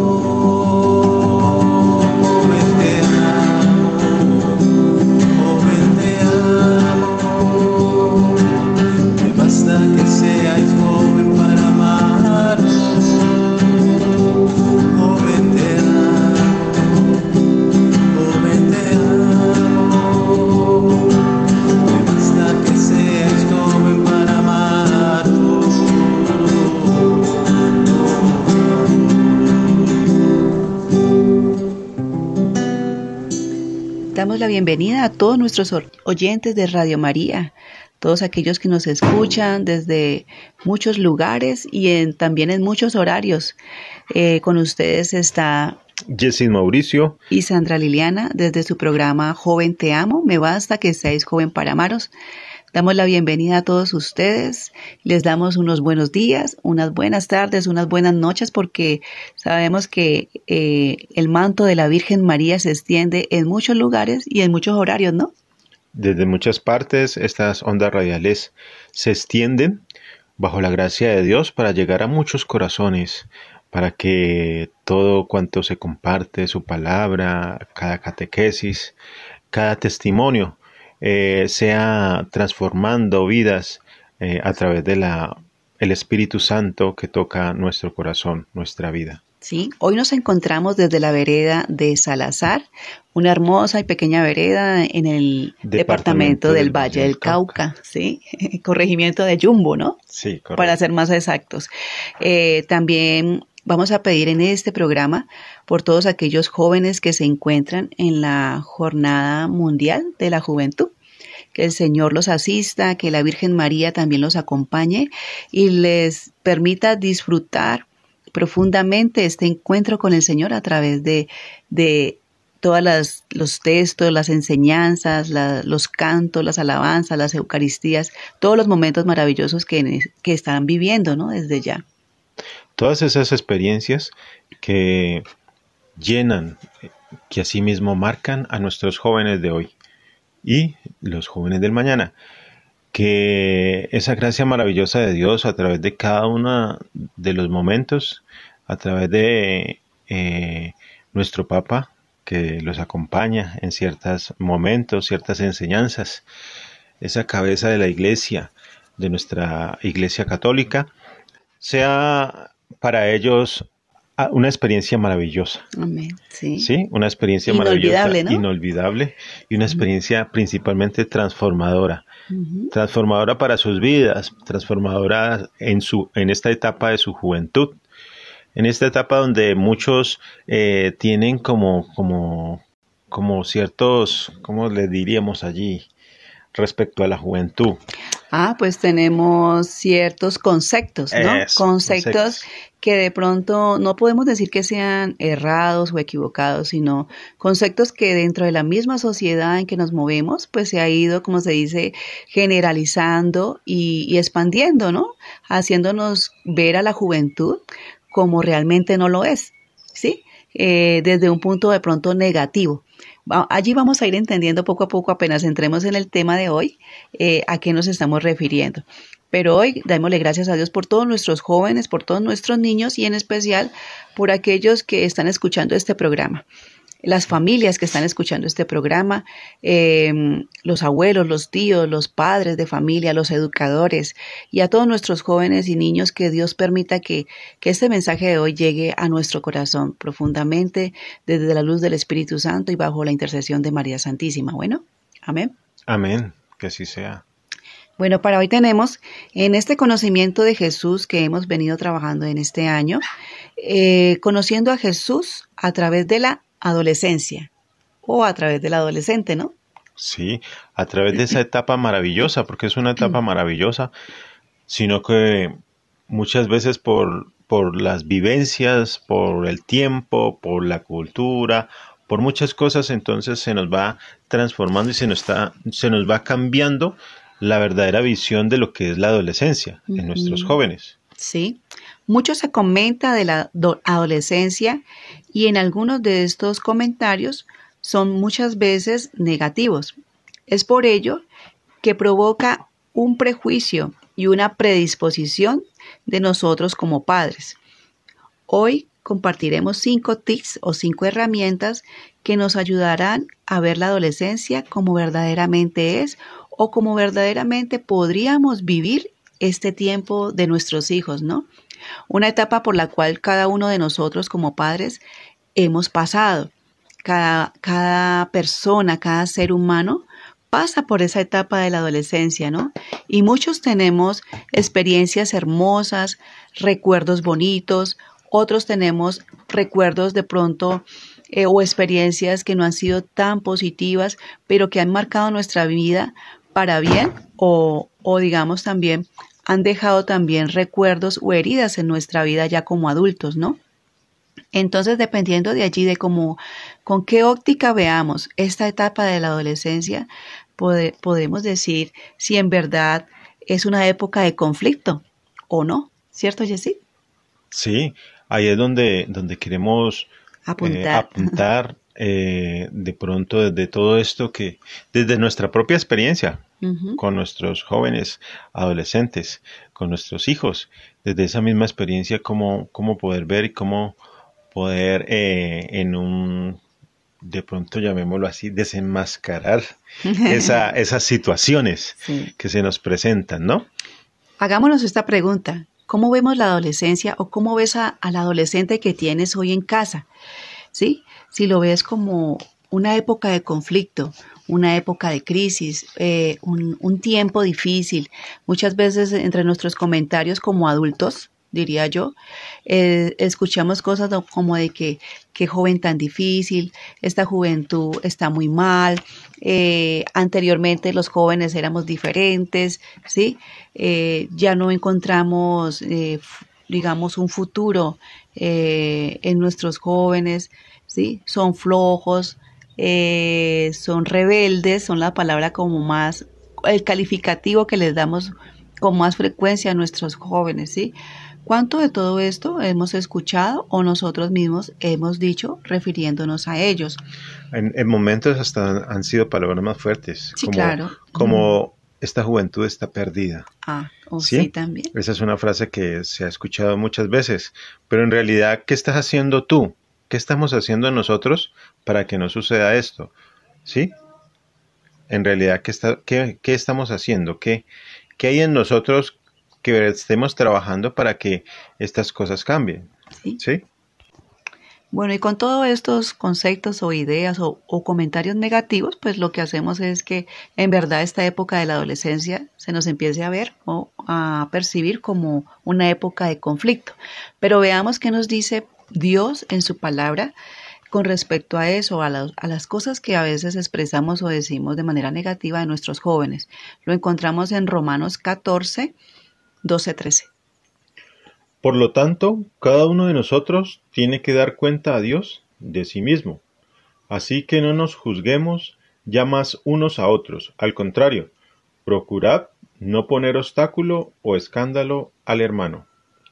la bienvenida a todos nuestros oyentes de Radio María, todos aquellos que nos escuchan desde muchos lugares y también en muchos horarios. Eh, con ustedes está Jessie Mauricio y Sandra Liliana desde su programa Joven Te Amo, me basta que seáis joven para amaros. Damos la bienvenida a todos ustedes, les damos unos buenos días, unas buenas tardes, unas buenas noches, porque sabemos que eh, el manto de la Virgen María se extiende en muchos lugares y en muchos horarios, ¿no? Desde muchas partes estas ondas radiales se extienden bajo la gracia de Dios para llegar a muchos corazones, para que todo cuanto se comparte, su palabra, cada catequesis, cada testimonio, eh, sea transformando vidas eh, a través de la el Espíritu Santo que toca nuestro corazón, nuestra vida. Sí, hoy nos encontramos desde la vereda de Salazar, una hermosa y pequeña vereda en el departamento, del, Valle del Cauca, sí, corregimiento de Yumbo, ¿no? Sí, correcto. Para ser más exactos. Eh, también Vamos a pedir en este programa por todos aquellos jóvenes que se encuentran en la Jornada Mundial de la Juventud. Que el Señor los asista, que la Virgen María también los acompañe y les permita disfrutar profundamente este encuentro con el Señor a través de, de todos los textos, las enseñanzas, los cantos, las alabanzas, las Eucaristías, todos los momentos maravillosos que, que están viviendo ¿no? desde ya. Todas esas experiencias que llenan, que asimismo marcan a nuestros jóvenes de hoy y los jóvenes del mañana. Que esa gracia maravillosa de Dios a través de cada uno de los momentos, a través de eh, nuestro Papa, que los acompaña en ciertos momentos, ciertas enseñanzas, esa cabeza de la iglesia, de nuestra iglesia católica, sea para ellos ah, una experiencia maravillosa. Amén. Sí. sí una experiencia inolvidable, maravillosa, inolvidable y una experiencia principalmente transformadora. Transformadora para sus vidas, transformadora en, su, en esta etapa de su juventud, en esta etapa donde muchos eh, tienen como, como, como ciertos, ¿cómo le diríamos allí? respecto a la juventud. Ah, pues tenemos ciertos conceptos, ¿no? conceptos, que de pronto no podemos decir que sean errados o equivocados, sino conceptos que dentro de la misma sociedad en que nos movemos, pues se ha ido, como se dice, generalizando y, expandiendo, ¿no? Haciéndonos ver a la juventud como realmente no lo es, ¿sí? Eh, desde un punto de pronto negativo. Allí vamos a ir entendiendo poco a poco, apenas entremos en el tema de hoy, eh, a qué nos estamos refiriendo. Pero hoy démosle gracias a Dios por todos nuestros jóvenes, por todos nuestros niños y en especial por aquellos que están escuchando este programa las familias que están escuchando este programa, em, los abuelos, los tíos, los padres de familia, los educadores y a todos nuestros jóvenes y niños que Dios permita que, que este mensaje de hoy llegue a nuestro corazón profundamente desde la luz del Espíritu Santo y bajo la intercesión de María Santísima. Bueno, amén. Amén, que así sea. Bueno, para hoy tenemos en este conocimiento de Jesús que hemos venido trabajando en este año, eh, conociendo a Jesús a través de la adolescencia o a través del adolescente, ¿no? Sí, a través de esa etapa maravillosa, porque es una etapa maravillosa, sino que muchas veces por, por las vivencias, por el tiempo, por la cultura, por muchas cosas, entonces se nos va transformando y se nos, está, se nos va cambiando la verdadera visión de lo que es la adolescencia en nuestros jóvenes. Sí, mucho se comenta de la adolescencia y en algunos de estos comentarios son muchas veces negativos. Es por ello que provoca un prejuicio y una predisposición de nosotros como padres. Hoy compartiremos cinco tips o cinco herramientas que nos ayudarán a ver la adolescencia como verdaderamente es o como verdaderamente podríamos vivir este tiempo de nuestros hijos, ¿no? Una etapa por la cual cada uno de nosotros como padres hemos pasado. Cada, cada persona, cada ser humano pasa por esa etapa de la adolescencia, ¿no? Y muchos tenemos experiencias hermosas, recuerdos bonitos, otros tenemos recuerdos de pronto eh, o experiencias que no han sido tan positivas, pero que han marcado nuestra vida para bien o, o digamos también han dejado también recuerdos o heridas en nuestra vida ya como adultos, ¿no? Entonces, dependiendo de allí, de cómo, con qué óptica veamos esta etapa de la adolescencia, podemos decir si en verdad es una época de conflicto o no, ¿cierto, Jessy? Sí, ahí es donde, donde queremos eh, apuntar, eh, de pronto desde todo esto que, desde nuestra propia experiencia con nuestros jóvenes, adolescentes, con nuestros hijos, desde esa misma experiencia, cómo, cómo poder ver y cómo poder eh, en un, de pronto llamémoslo así, desenmascarar esa, esas situaciones que se nos presentan, ¿no? Hagámonos esta pregunta. ¿Cómo vemos la adolescencia o cómo ves a, al adolescente que tienes hoy en casa? ¿Sí? Si lo ves como una época de conflicto, una época de crisis, eh, un, tiempo difícil. Muchas veces entre nuestros comentarios como adultos diría yo. Eh, escuchamos cosas como de que qué joven tan difícil, esta juventud está muy mal, eh, anteriormente los jóvenes éramos diferentes, ¿sí? Ya no encontramos, digamos, un futuro en nuestros jóvenes, ¿sí? Son flojos, son rebeldes, son la palabra como más, el calificativo que les damos con más frecuencia a nuestros jóvenes, ¿sí? ¿Cuánto de todo esto hemos escuchado o nosotros mismos hemos dicho refiriéndonos a ellos? En, momentos hasta han sido palabras más fuertes. Sí, claro. Como esta juventud está perdida. Ah, o ¿Sí? también. Esa es una frase que se ha escuchado muchas veces. Pero en realidad, ¿qué estás haciendo tú? ¿Qué estamos haciendo nosotros para que no suceda esto? ¿Sí? En realidad, ¿qué, está, qué, qué estamos haciendo? ¿Qué, ¿Qué hay en nosotros que estemos trabajando para que estas cosas cambien. Sí. Bueno, y con todos estos conceptos o ideas o, comentarios negativos, pues lo que hacemos es que en verdad esta época de la adolescencia se nos empiece a ver o a percibir como una época de conflicto. Pero veamos qué nos dice Dios en su palabra con respecto a eso, a, a, las cosas que a veces expresamos o decimos de manera negativa de nuestros jóvenes. Lo encontramos en Romanos 14, 12-13. Por lo tanto, cada uno de nosotros tiene que dar cuenta a Dios de sí mismo. Así que no nos juzguemos ya más unos a otros. Al contrario, procurad no poner obstáculo o escándalo al hermano.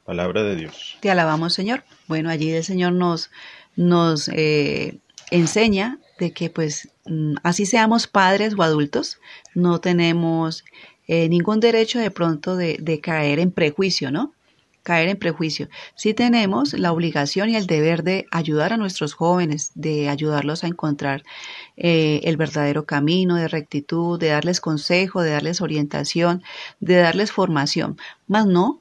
Palabra de Dios. Te alabamos, Señor. Bueno, allí el Señor nos, nos eh, enseña de que pues mm, así seamos padres o adultos, no tenemos eh, ningún derecho de pronto de, caer en prejuicio, ¿no? caer en prejuicio. Sí tenemos la obligación y el deber de ayudar a nuestros jóvenes, de ayudarlos a encontrar eh, el verdadero camino de rectitud, de darles consejo, de darles orientación, de darles formación, más no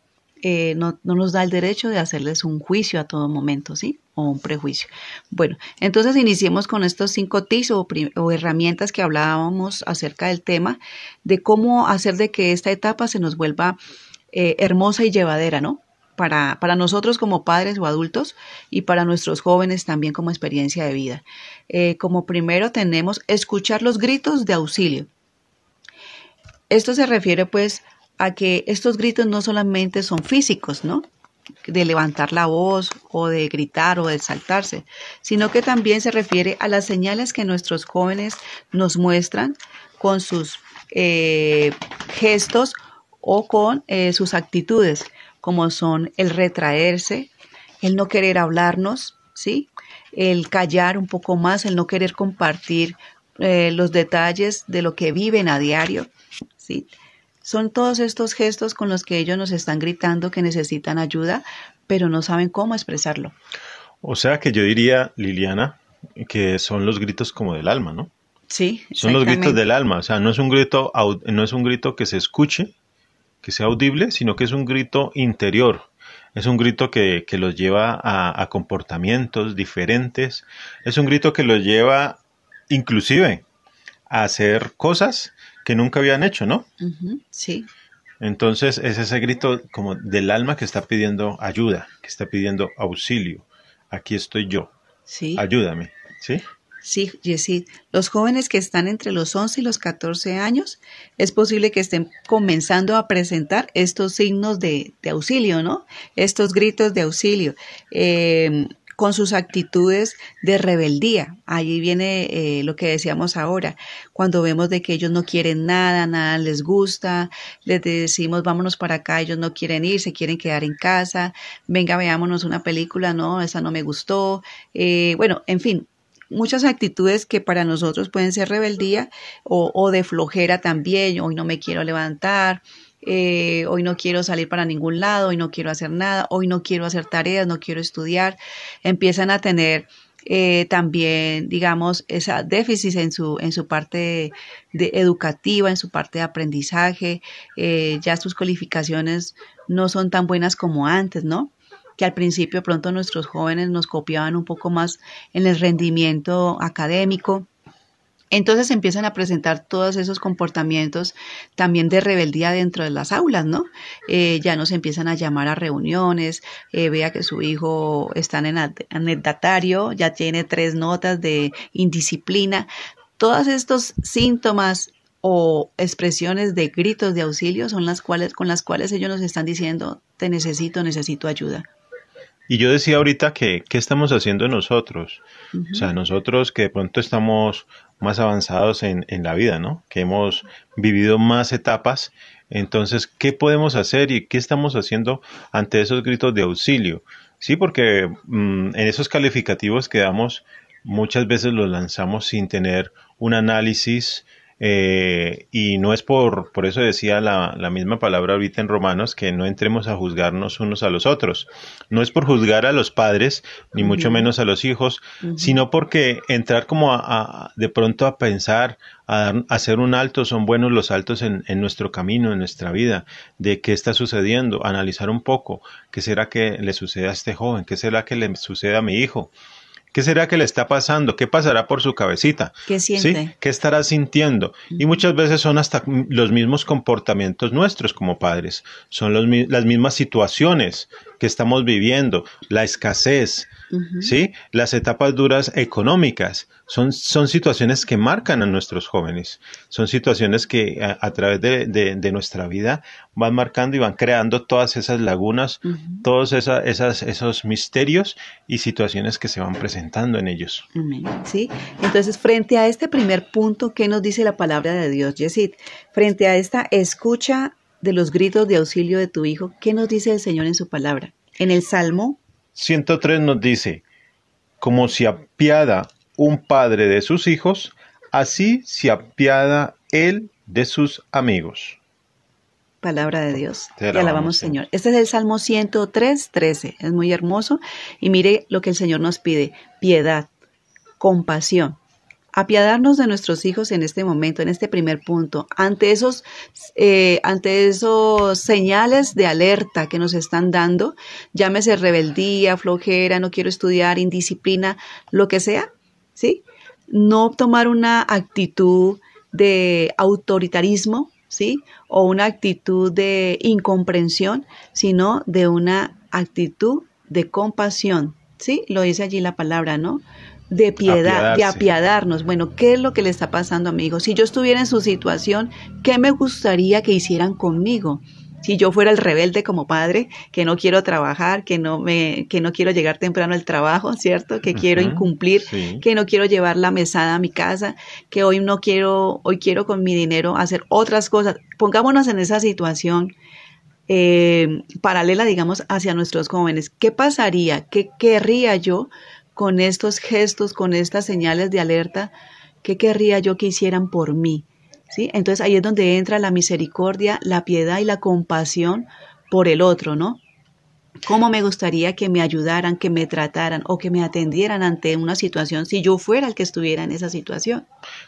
eh, no, nos da el derecho de hacerles un juicio a todo momento, ¿sí? O un prejuicio. Bueno, entonces iniciemos con estos cinco tips o, herramientas que hablábamos acerca del tema de cómo hacer de que esta etapa se nos vuelva eh, hermosa y llevadera, ¿no? Para, para, nosotros como padres o adultos y para nuestros jóvenes también como experiencia de vida. Eh, como primero tenemos escuchar los gritos de auxilio. Esto se refiere pues a que estos gritos no solamente son físicos, ¿no? de levantar la voz o de gritar o de saltarse, sino que también se refiere a las señales que nuestros jóvenes nos muestran con sus eh, gestos o con eh, sus actitudes, como son el retraerse, el no querer hablarnos, ¿sí? el callar un poco más, el no querer compartir eh, los detalles de lo que viven a diario, ¿sí? Son todos estos gestos con los que ellos nos están gritando que necesitan ayuda, pero no saben cómo expresarlo. O sea que yo diría, Liliana, que son los gritos como del alma, ¿no? Sí. Son los gritos del alma, o sea, no es un grito, no es un grito que se escuche, que sea audible, sino que es un grito interior. Es un grito que, que los lleva a, comportamientos diferentes. Es un grito que los lleva inclusive a hacer cosas que nunca habían hecho, ¿no? Sí. Entonces es ese grito como del alma que está pidiendo ayuda, que está pidiendo auxilio. Aquí estoy yo. Sí. Ayúdame. ¿Sí? Sí, Jessie. Los jóvenes que están entre los 11 y los 14 años, es posible que estén comenzando a presentar estos signos de, auxilio, ¿no? Estos gritos de auxilio. Eh, con sus actitudes de rebeldía. Allí viene eh, lo que decíamos ahora, cuando vemos de que ellos no quieren nada, nada les gusta, les decimos vámonos para acá, ellos no quieren ir, se quieren quedar en casa, venga, veámonos una película, no, esa no me gustó. Eh, bueno, en fin, muchas actitudes que para nosotros pueden ser rebeldía o, o de flojera también, hoy no me quiero levantar, eh, hoy no quiero salir para ningún lado, hoy no quiero hacer nada, hoy no quiero hacer tareas, no quiero estudiar, empiezan a tener eh, también, digamos, esa déficit en su, en su parte de educativa, en su parte de aprendizaje, eh, ya sus calificaciones no son tan buenas como antes, ¿no? que al principio pronto nuestros jóvenes nos copiaban un poco más en el rendimiento académico entonces empiezan a presentar todos esos comportamientos también de rebeldía dentro de las aulas, ¿no? Eh, ya nos empiezan a llamar a reuniones, eh, vea que su hijo está en anecdatario, ya tiene tres notas de indisciplina. Todos estos síntomas o expresiones de gritos de auxilio son las cuales, con las cuales ellos nos están diciendo, te necesito, necesito ayuda. Y yo decía ahorita que, ¿qué estamos haciendo nosotros? O sea, nosotros que de pronto estamos más avanzados en, en, la vida, ¿no? Que hemos vivido más etapas. Entonces, ¿qué podemos hacer y qué estamos haciendo ante esos gritos de auxilio? Sí, porque mm, en esos calificativos que damos, muchas veces los lanzamos sin tener un análisis eh, y no es por, por eso decía la, la, misma palabra ahorita en Romanos, que no entremos a juzgarnos unos a los otros. No es por juzgar a los padres, ni mucho menos a los hijos, sino porque entrar como a, de pronto a pensar, a, hacer un alto, son buenos los altos en, en, nuestro camino, en nuestra vida, de qué está sucediendo, analizar un poco, qué será que le sucede a este joven, qué será que le sucede a mi hijo. ¿Qué será que le está pasando? ¿Qué pasará por su cabecita? ¿Qué siente? ¿Sí? ¿Qué estará sintiendo? Y muchas veces son hasta los mismos comportamientos nuestros como padres, son los, las mismas situaciones que estamos viviendo, la escasez, ¿sí? Las etapas duras económicas son, son situaciones que marcan a nuestros jóvenes, son situaciones que a, través de, nuestra vida van marcando y van creando todas esas lagunas, todos esas, esos misterios y situaciones que se van presentando en ellos. Sí, entonces frente a este primer punto, ¿qué nos dice la palabra de Dios, Yesid? Frente a esta escucha de los gritos de auxilio de tu hijo, ¿qué nos dice el Señor en su palabra? En el Salmo 103 nos dice, como se apiada un padre de sus hijos, así se apiada él de sus amigos. Palabra de Dios. Te alabamos, Señor. Este es el Salmo 103, 13. Es muy hermoso. Y mire lo que el Señor nos pide. Piedad, compasión, apiadarnos de nuestros hijos en este momento, en este primer punto, ante esos, eh, ante esos señales de alerta que nos están dando, llámese rebeldía, flojera, no quiero estudiar, indisciplina, lo que sea, ¿sí? No tomar una actitud de autoritarismo, ¿sí? O una actitud de incomprensión, sino de una actitud de compasión, ¿sí? Lo dice allí la palabra, ¿no? De piedad, de apiadarnos. Bueno, ¿qué es lo que le está pasando a mi hijo? Si yo estuviera en su situación, ¿qué me gustaría que hicieran conmigo? Si yo fuera el rebelde como padre, que no quiero trabajar, que no me, que no quiero llegar temprano al trabajo, ¿cierto? Que quiero incumplir, que no quiero llevar la mesada a mi casa, que hoy no quiero, hoy quiero con mi dinero hacer otras cosas. Pongámonos en esa situación eh, paralela, digamos, hacia nuestros jóvenes. ¿Qué pasaría? ¿Qué querría yo? Con estos gestos, con estas señales de alerta, ¿qué querría yo que hicieran por mí? ¿Sí? Entonces ahí es donde entra la misericordia, la piedad y la compasión por el otro, ¿no? cómo me gustaría que me ayudaran, que me trataran o que me atendieran ante una situación si yo fuera el que estuviera en esa situación.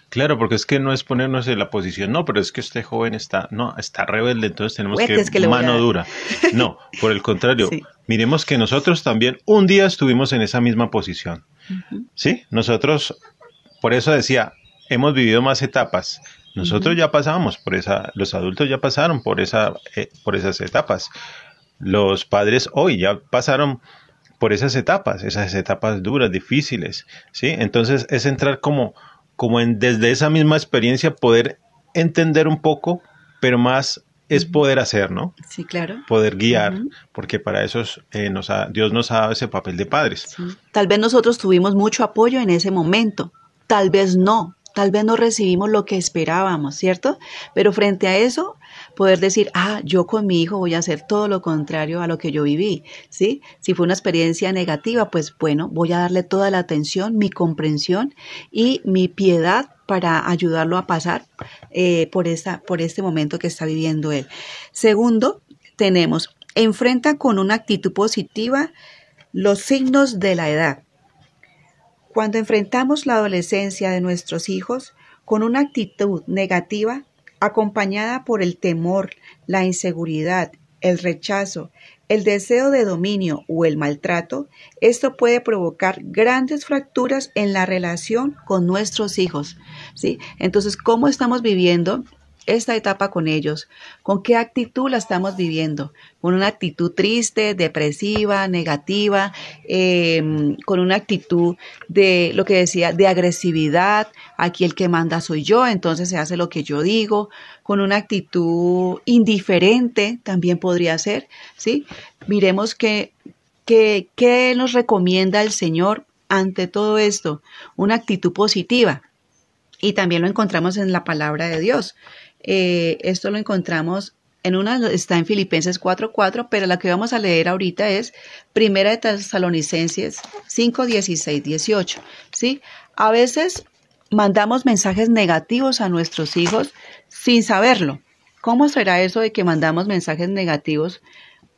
Claro, porque es que no es ponernos en la posición, no, pero es que este joven está, no, está rebelde, entonces tenemos que, mano dura. No, por el contrario, miremos que nosotros también un día estuvimos en esa misma posición. Sí, nosotros, por eso decía, hemos vivido más etapas. Nosotros ya pasamos por esa, los adultos ya pasaron por esa, eh, por esas etapas los padres hoy ya pasaron por esas etapas, esas etapas duras, difíciles, ¿sí? Entonces es entrar como, como en, desde esa misma experiencia poder entender un poco, pero más es poder hacer, ¿no? Sí, claro. Poder guiar, porque para eso eh, nos Dios nos ha dado ese papel de padres. Tal vez nosotros tuvimos mucho apoyo en ese momento, tal vez no, tal vez no recibimos lo que esperábamos, ¿cierto? Pero frente a eso, poder decir, ah, yo con mi hijo voy a hacer todo lo contrario a lo que yo viví, ¿sí? Si fue una experiencia negativa, pues bueno, voy a darle toda la atención, mi comprensión y mi piedad para ayudarlo a pasar eh, por, esta, por este momento que está viviendo él. Segundo, tenemos, enfrenta con una actitud positiva los signos de la edad. Cuando enfrentamos la adolescencia de nuestros hijos con una actitud negativa, acompañada por el temor, la inseguridad, el rechazo, el deseo de dominio o el maltrato, esto puede provocar grandes fracturas en la relación con nuestros hijos. ¿sí? Entonces, ¿cómo estamos viviendo esta etapa con ellos? ¿Con qué actitud la estamos viviendo? ¿Con una actitud triste, depresiva, negativa? Em, ¿Con una actitud de lo que decía, de agresividad? Aquí el que manda soy yo, entonces se hace lo que yo digo. ¿Con una actitud indiferente también podría ser? ¿Sí? Miremos que, que, qué nos recomienda el Señor ante todo esto. Una actitud positiva. Y también lo encontramos en la palabra de Dios. Eh, esto lo encontramos en una, está en Filipenses 4.4, pero la que vamos a leer ahorita es Primera de Tesalonicenses 5, 16, 18. ¿sí? A veces mandamos mensajes negativos a nuestros hijos sin saberlo. ¿Cómo será eso de que mandamos mensajes negativos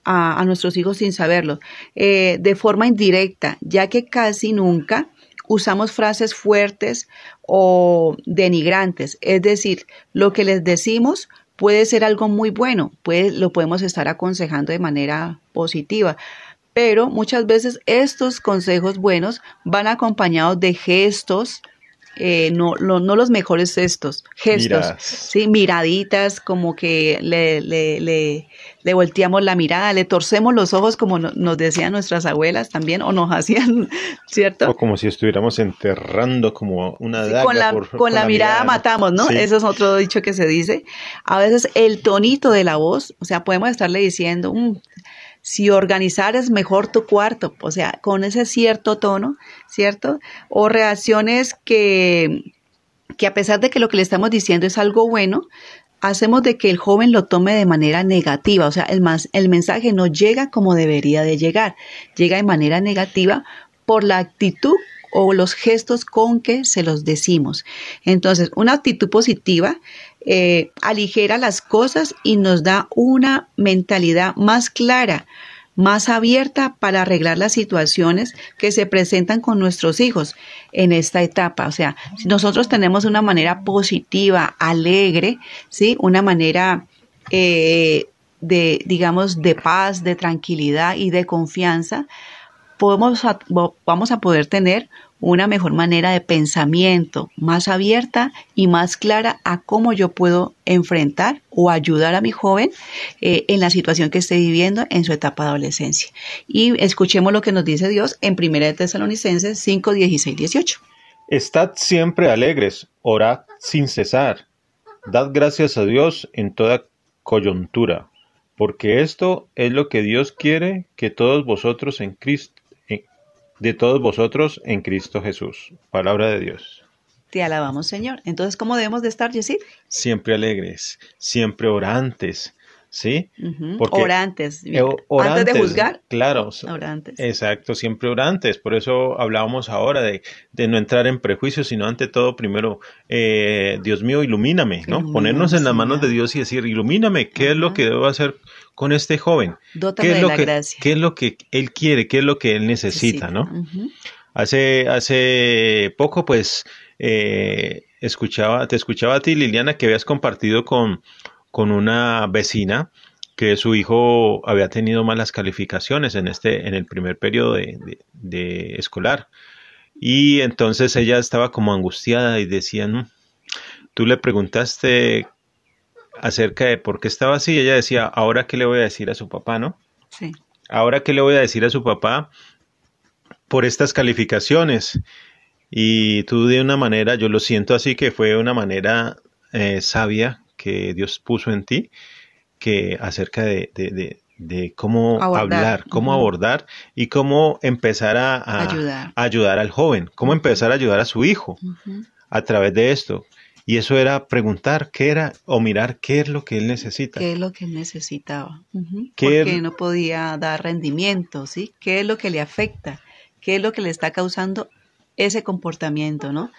a, nuestros hijos sin saberlo? Eh, de forma indirecta, ya que casi nunca usamos frases fuertes o denigrantes. Es decir, lo que les decimos puede ser algo muy bueno, lo podemos estar aconsejando de manera positiva. Pero muchas veces estos consejos buenos van acompañados de gestos, eh, no, no, los mejores gestos, gestos, sí, miraditas, como que le, le, le, le, volteamos la mirada, le torcemos los ojos, como nos decían nuestras abuelas también, o nos hacían, ¿cierto? O como si estuviéramos enterrando como una daga. con la, con, la, mirada, matamos, ¿no? Eso es otro dicho que se dice. A veces el tonito de la voz, o sea, podemos estarle diciendo, mm, si organizares mejor tu cuarto, o sea, con ese cierto tono, ¿cierto? O reacciones que, que a pesar de que lo que le estamos diciendo es algo bueno, hacemos de que el joven lo tome de manera negativa, o sea, el, el mensaje no llega como debería de llegar, llega de manera negativa por la actitud o los gestos con que se los decimos. Entonces, una actitud positiva eh, aligera las cosas y nos da una mentalidad más clara, más abierta para arreglar las situaciones que se presentan con nuestros hijos en esta etapa. O sea, si nosotros tenemos una manera positiva, alegre, ¿sí? Una manera eh, de, digamos, de paz, de tranquilidad y de confianza, podemos vamos a poder tener una mejor manera de pensamiento, más abierta y más clara a cómo yo puedo enfrentar o ayudar a mi joven eh, en la situación que esté viviendo en su etapa de adolescencia. Y escuchemos lo que nos dice Dios en 1 de Tesalonicenses 5, 16, 18. Estad siempre alegres, orad sin cesar, dad gracias a Dios en toda coyuntura, porque esto es lo que Dios quiere que todos vosotros en Cristo de todos vosotros en Cristo Jesús. Palabra de Dios. Te alabamos, Señor. Entonces, ¿cómo debemos de estar, Yesid? Siempre alegres, siempre orantes, ¿sí? orantes. Eh, antes de juzgar. Claro. Orantes. Exacto, siempre orantes. Por eso hablábamos ahora de, no entrar en prejuicios, sino ante todo, primero, eh, Dios mío, ilumíname, ¿no? Ponernos en las manos de Dios y decir, ilumíname, ¿qué es lo que debo hacer con este joven? ¿Qué es, lo que, ¿Qué es lo que él quiere? ¿Qué es lo que él necesita, no? Hace, hace poco, pues, eh, escuchaba, te escuchaba a ti, Liliana, que habías compartido con con una vecina que su hijo había tenido malas calificaciones en este en el primer periodo de, escolar. Y entonces ella estaba como angustiada y decía tú le preguntaste acerca de por qué estaba así y ella decía ahora qué le voy a decir a su papá no sí. Ahora qué le voy a decir a su papá por estas calificaciones y tú de una manera yo lo siento así que fue una manera eh, sabia que Dios puso en ti que acerca de, de, cómo hablar, cómo abordar y cómo empezar a, ayudar. al joven, cómo empezar a ayudar a su hijo a través de esto. Y eso era preguntar qué era o mirar qué es lo que él necesita. ¿Qué es lo que él necesitaba? Porque no podía dar rendimiento, ¿sí? ¿Qué es lo que le afecta? ¿Qué es lo que le está causando ese comportamiento, no?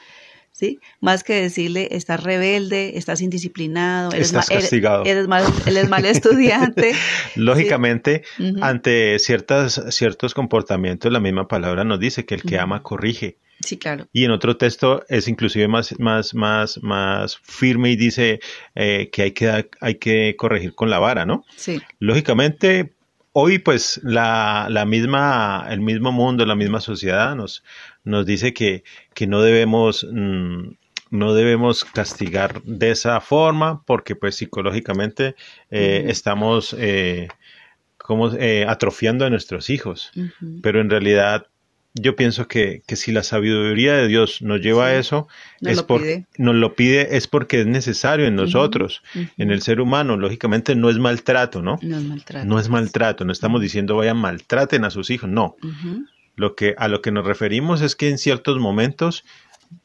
¿Sí? Más que decirle, estás rebelde, estás indisciplinado, eres, estás castigado. Eres, mal, mal estudiante. Lógicamente, ante ciertas, ciertos comportamientos, la misma palabra nos dice que el que ama corrige. Sí, claro. Y en otro texto es inclusive más, más, más, más firme y dice eh, que hay que, hay que corregir con la vara, ¿no? Sí. Lógicamente, hoy pues la, la misma, el mismo mundo, la misma sociedad nos, nos dice que, que no debemos mm, no debemos castigar de esa forma porque pues psicológicamente eh, estamos eh, como eh, atrofiando a nuestros hijos. Pero en realidad yo pienso que, que, si la sabiduría de Dios nos lleva a eso, nos, es lo por, nos lo pide, es porque es necesario en nosotros, en el ser humano. Lógicamente no es maltrato, ¿no? No es maltrato. No es maltrato, no estamos diciendo vayan maltraten a sus hijos, no. Lo que, a lo que nos referimos es que en ciertos momentos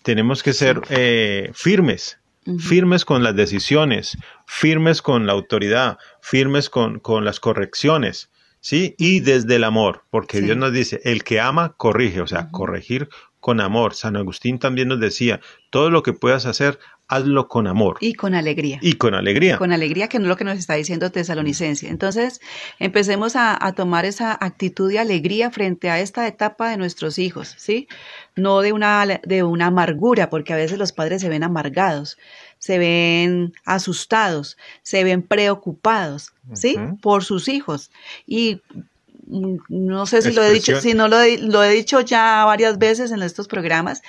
tenemos que ser eh, firmes, firmes con las decisiones, firmes con la autoridad, firmes con, con las correcciones, ¿sí? Y desde el amor, porque Dios nos dice, el que ama, corrige, o sea, corregir con amor. San Agustín también nos decía, todo lo que puedas hacer, hazlo con amor. Y con alegría. Y con alegría. Con alegría, que no es lo que nos está diciendo Tesalonicense. Entonces, empecemos a, tomar esa actitud de alegría frente a esta etapa de nuestros hijos, ¿sí? No de una, de una amargura, porque a veces los padres se ven amargados, se ven asustados, se ven preocupados, ¿sí? Por sus hijos. Y mm, no sé si lo he dicho, si no lo lo he dicho ya varias veces en estos programas,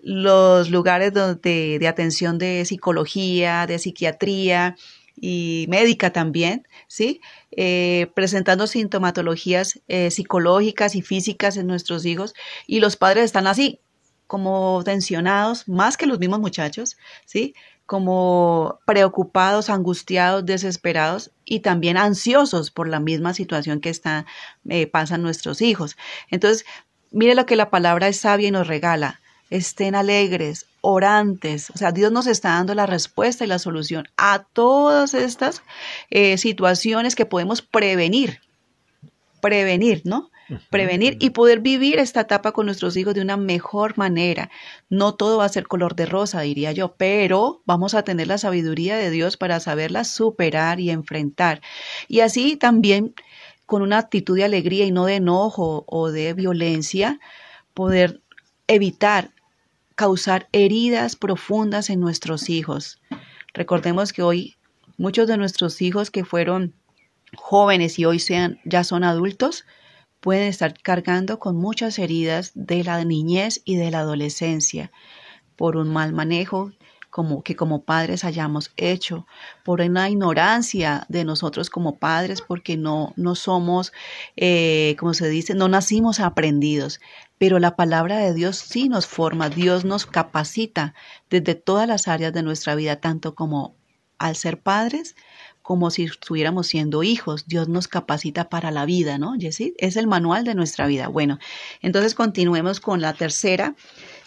los lugares donde, de atención de psicología, de psiquiatría y médica también, ¿sí? Eh, presentando sintomatologías eh, psicológicas y físicas en nuestros hijos y los padres están así, como tensionados, más que los mismos muchachos, ¿sí? Como preocupados, angustiados, desesperados y también ansiosos por la misma situación que está, eh, pasan nuestros hijos. Entonces, mire lo que la palabra es sabia y nos regala estén alegres, orantes. O sea, Dios nos está dando la respuesta y la solución a todas estas eh, situaciones que podemos prevenir. Prevenir, ¿no? Prevenir y poder vivir esta etapa con nuestros hijos de una mejor manera. No todo va a ser color de rosa, diría yo, pero vamos a tener la sabiduría de Dios para saberla superar y enfrentar. Y así también, con una actitud de alegría y no de enojo o de violencia, poder evitar causar heridas profundas en nuestros hijos. Recordemos que hoy muchos de nuestros hijos que fueron jóvenes y hoy sean ya son adultos pueden estar cargando con muchas heridas de la niñez y de la adolescencia por un mal manejo como que como padres hayamos hecho, por una ignorancia de nosotros como padres, porque no, no somos, eh, como se dice, no nacimos aprendidos, pero la palabra de Dios sí nos forma, Dios nos capacita desde todas las áreas de nuestra vida, tanto como al ser padres, como si estuviéramos siendo hijos. Dios nos capacita para la vida, ¿no, Jessie? Es el manual de nuestra vida. Bueno, entonces continuemos con la tercera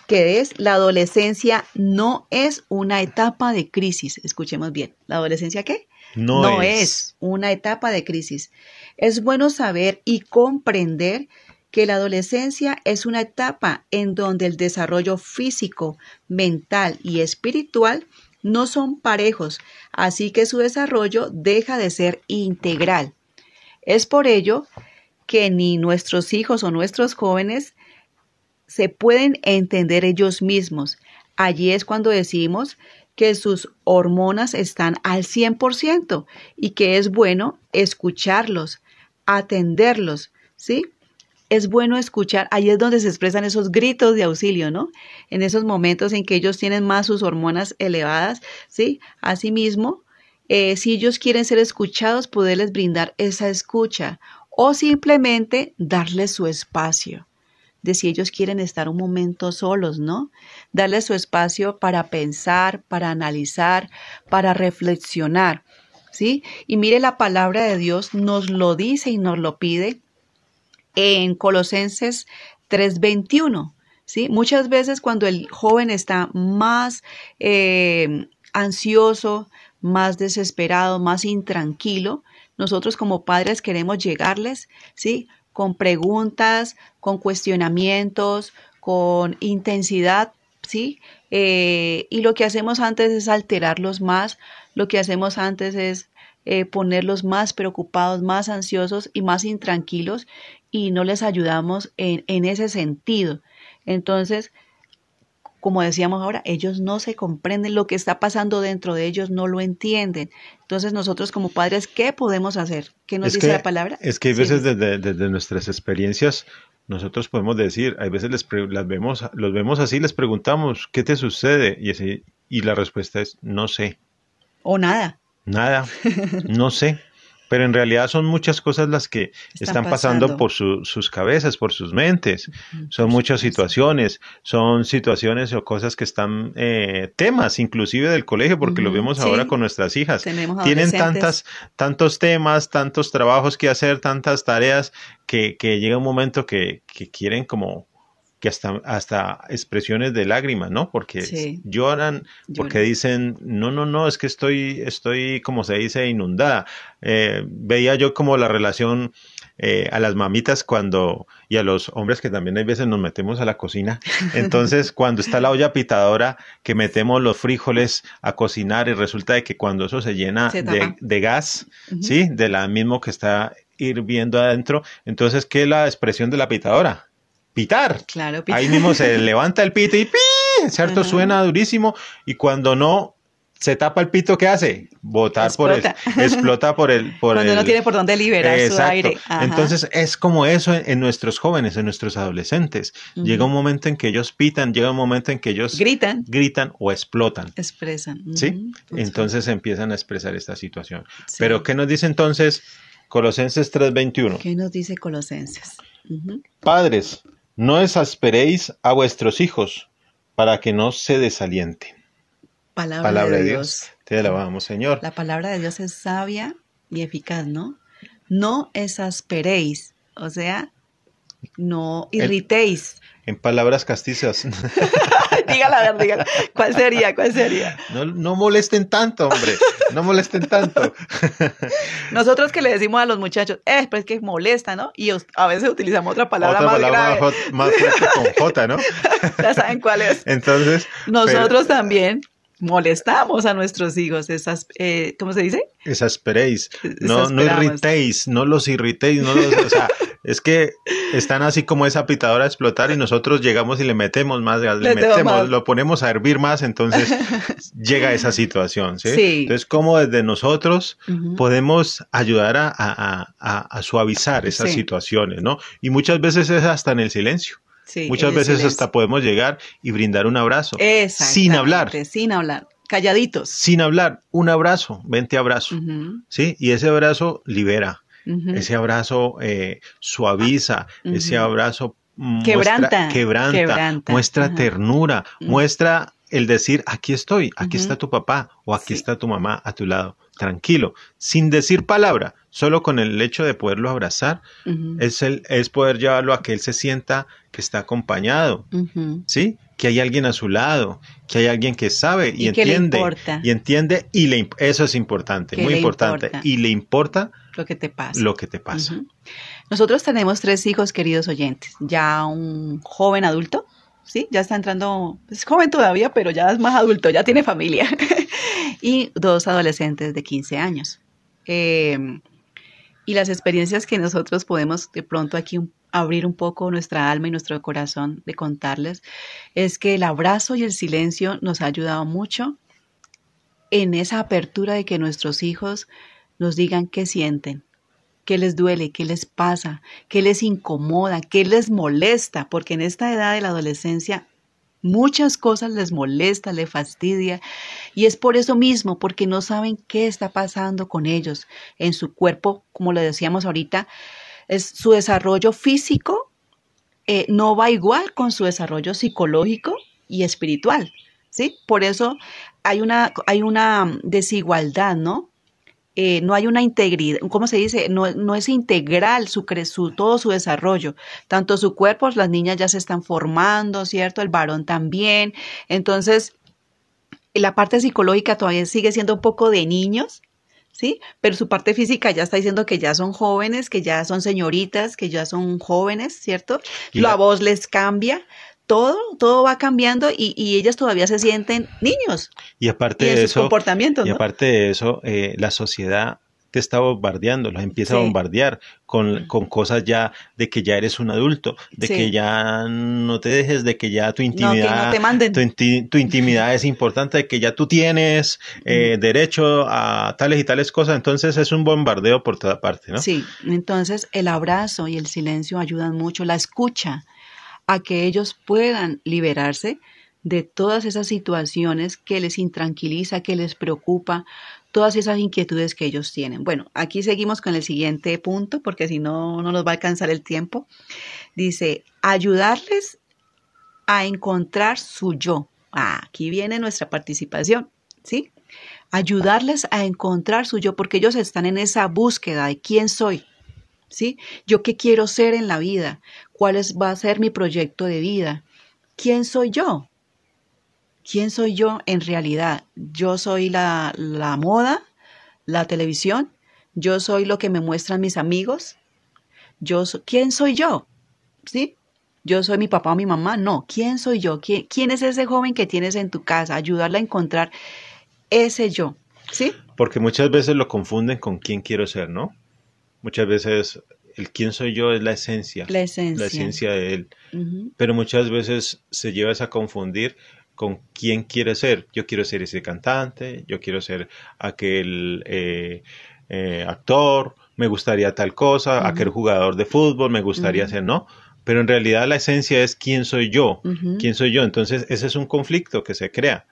que es la adolescencia no es una etapa de crisis. Escuchemos bien. ¿La adolescencia qué? No, es una etapa de crisis. Es bueno saber y comprender que la adolescencia es una etapa en donde el desarrollo físico, mental y espiritual no son parejos, así que su desarrollo deja de ser integral. Es por ello que ni nuestros hijos o nuestros jóvenes se pueden entender ellos mismos. Allí es cuando decimos que sus hormonas están al 100% y que es bueno escucharlos, atenderlos, ¿sí? Es bueno escuchar, ahí es donde se expresan esos gritos de auxilio, ¿no? En esos momentos en que ellos tienen más sus hormonas elevadas, ¿sí? Asimismo, eh, si ellos quieren ser escuchados, poderles brindar esa escucha o simplemente darles su espacio de si ellos quieren estar un momento solos, ¿no? Darles su espacio para pensar, para analizar, para reflexionar, ¿sí? Y mire, la palabra de Dios nos lo dice y nos lo pide en Colosenses 3:21, ¿sí? Muchas veces cuando el joven está más eh, ansioso, más desesperado, más intranquilo, nosotros como padres queremos llegarles, ¿sí? Con preguntas, con cuestionamientos, con intensidad, ¿sí? Eh, y lo que hacemos antes es alterarlos más, lo que hacemos antes es eh, ponerlos más preocupados, más ansiosos y más intranquilos y no les ayudamos en, en ese sentido. Entonces, como decíamos ahora, ellos no se comprenden lo que está pasando dentro de ellos, no lo entienden. Entonces nosotros como padres, ¿qué podemos hacer? ¿Qué nos dice la palabra? Es que hay veces desde, nuestras experiencias nosotros podemos decir, hay veces les las vemos, los vemos así, les preguntamos, ¿qué te sucede? Y, ese, y la respuesta es, no sé. O nada. Nada, no sé pero en realidad son muchas cosas las que están, pasando, por sus cabezas, por sus mentes. Son muchas situaciones, son situaciones o cosas que están, eh, temas inclusive del colegio, porque lo vemos ahora con nuestras hijas. Tienen tantas, tantos temas, tantos trabajos que hacer, tantas tareas, que, que llega un momento que, que quieren como que hasta, hasta expresiones de lágrimas, ¿no? Porque lloran, porque dicen, no, no, no, es que estoy, estoy, como se dice, inundada. Eh, veía yo como la relación eh, a las mamitas cuando, y a los hombres que también hay veces nos metemos a la cocina. Entonces, cuando está la olla pitadora, que metemos los frijoles a cocinar y resulta de que cuando eso se llena de, de, gas, ¿sí? De la mismo que está hirviendo adentro, entonces, ¿qué es la expresión de la pitadora? Pitar. Claro, pitar. Ahí mismo se levanta el pito y ¡pi! ¿cierto? Suena durísimo y cuando no se tapa el pito, ¿qué hace? Botar por el, explota por el, por Cuando no tiene por dónde liberar su aire. Entonces es como eso en, nuestros jóvenes, en nuestros adolescentes. Llega un momento en que ellos pitan, llega un momento en que ellos gritan, gritan o explotan. Expresan. Sí. Entonces empiezan a expresar esta situación. Pero ¿qué nos dice entonces Colosenses 3:21? ¿Qué nos dice Colosenses? Padres, no exasperéis a vuestros hijos para que no se desalienten. Palabra, de Dios. Te alabamos, Señor. La palabra de Dios es sabia y eficaz, ¿no? No exasperéis, o sea, no irritéis. En palabras castizas. dígala, dígala. ¿Cuál sería? ¿Cuál sería? No, no molesten tanto, hombre. No molesten tanto. Nosotros que le decimos a los muchachos, eh, pues que molesta, ¿no? Y a veces utilizamos otra palabra otra más palabra grave. Más, fuerte con J, ¿no? ya saben cuál es. Entonces. Nosotros también molestamos a nuestros hijos, esas, eh, ¿cómo se dice? Exasperéis, no, no irritéis, no los irritéis, no los, o sea, es que están así como esa pitadora a explotar y nosotros llegamos y le metemos más gas, le, metemos, lo ponemos a hervir más, entonces llega esa situación, ¿sí? Entonces, ¿cómo desde nosotros podemos ayudar a, a, suavizar esas situaciones, ¿no? Y muchas veces es hasta en el silencio. Muchas veces hasta podemos llegar y brindar un abrazo. Sin hablar. Sin hablar. Calladitos. Sin hablar. Un abrazo. Vente abrazo. ¿Sí? Y ese abrazo libera. Ese abrazo eh, suaviza. Ese abrazo quebranta, quebranta, muestra ternura, muestra el decir, aquí estoy, aquí está tu papá o aquí está tu mamá a tu lado, tranquilo, sin decir palabra, solo con el hecho de poderlo abrazar, es, el, es poder llevarlo a que él se sienta que está acompañado, ¿sí? que hay alguien a su lado, que hay alguien que sabe y, entiende. y entiende y le, eso es importante, muy importante. Y le importa lo que te pasa. Lo que te pasa. Nosotros tenemos tres hijos, queridos oyentes. Ya un joven adulto, ¿sí? Ya está entrando, es joven todavía, pero ya es más adulto, ya tiene familia. y dos adolescentes de 15 años. Em, y las experiencias que nosotros podemos de pronto aquí abrir un poco nuestra alma y nuestro corazón de contarles es que el abrazo y el silencio nos ha ayudado mucho en esa apertura de que nuestros hijos nos digan qué sienten, qué les duele, qué les pasa, qué les incomoda, qué les molesta, porque en esta edad de la adolescencia muchas cosas les molesta, les fastidia, y es por eso mismo, porque no saben qué está pasando con ellos en su cuerpo, como le decíamos ahorita, es su desarrollo físico eh, no va igual con su desarrollo psicológico y espiritual, ¿sí? Por eso hay una, hay una desigualdad, ¿no? Eh, no hay una integridad, ¿cómo se dice? No, no es integral su, su, todo su desarrollo. Tanto su cuerpo, las niñas ya se están formando, ¿cierto? El varón también. Entonces, la parte psicológica todavía sigue siendo un poco de niños, ¿sí? Pero su parte física ya está diciendo que ya son jóvenes, que ya son señoritas, que ya son jóvenes, ¿cierto? la voz les cambia todo, todo va cambiando y, ellas todavía se sienten niños. Y aparte de eso, y aparte de eso, eh, la sociedad te está bombardeando, los empieza a bombardear con, con, cosas ya de que ya eres un adulto, de que ya no te dejes, de que ya tu intimidad, Tu, intimidad es importante, de que ya tú tienes eh, derecho a tales y tales cosas, entonces es un bombardeo por toda parte, ¿no? Sí, entonces el abrazo y el silencio ayudan mucho, la escucha, a que ellos puedan liberarse de todas esas situaciones que les intranquiliza, que les preocupa, todas esas inquietudes que ellos tienen. Bueno, aquí seguimos con el siguiente punto porque si no, no nos va a alcanzar el tiempo. Dice, ayudarles a encontrar su yo. Ah, aquí viene nuestra participación, ¿sí? Ayudarles a encontrar su yo porque ellos están en esa búsqueda de quién soy, ¿sí? Yo qué quiero ser en la vida, cuál va a ser mi proyecto de vida, quién soy yo, quién soy yo en realidad. Yo soy la, la moda, la televisión, yo soy lo que me muestran mis amigos, yo quién soy yo, ¿sí? Yo soy mi papá o mi mamá, no, ¿quién soy yo? ¿Quién, ¿Quién es ese joven que tienes en tu casa? Ayudarle a encontrar ese yo, ¿sí? Porque muchas veces lo confunden con quién quiero ser, ¿no? Muchas veces el quién soy yo es la esencia, la esencia, la esencia de él. Pero muchas veces se lleva a confundir con quién quiere ser. Yo quiero ser ese cantante, yo quiero ser aquel eh, eh, actor, me gustaría tal cosa, aquel jugador de fútbol, me gustaría ser, ¿no? Pero en realidad la esencia es quién soy yo, quién soy yo. Entonces ese es un conflicto que se crea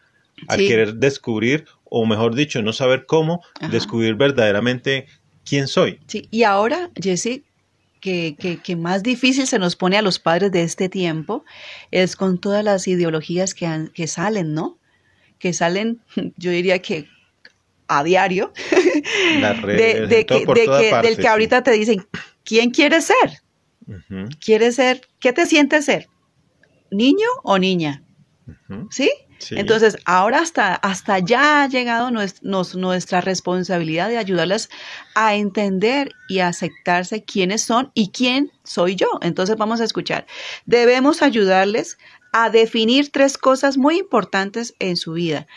al querer descubrir, o mejor dicho, no saber cómo descubrir verdaderamente quién soy. Sí, y ahora, Jesse, que, que, más difícil se nos pone a los padres de este tiempo es con todas las ideologías que, que salen, ¿no? Que salen, yo diría que a diario, de, que, del que ahorita te dicen, ¿quién quieres ser? ¿Quieres ser? ¿Qué te sientes ser? ¿Niño o niña? ¿Sí? Entonces, ahora hasta, hasta ya ha llegado nuestra responsabilidad de ayudarles a entender y aceptarse quiénes son y quién soy yo. Entonces, vamos a escuchar. Debemos ayudarles a definir tres cosas muy importantes en su vida.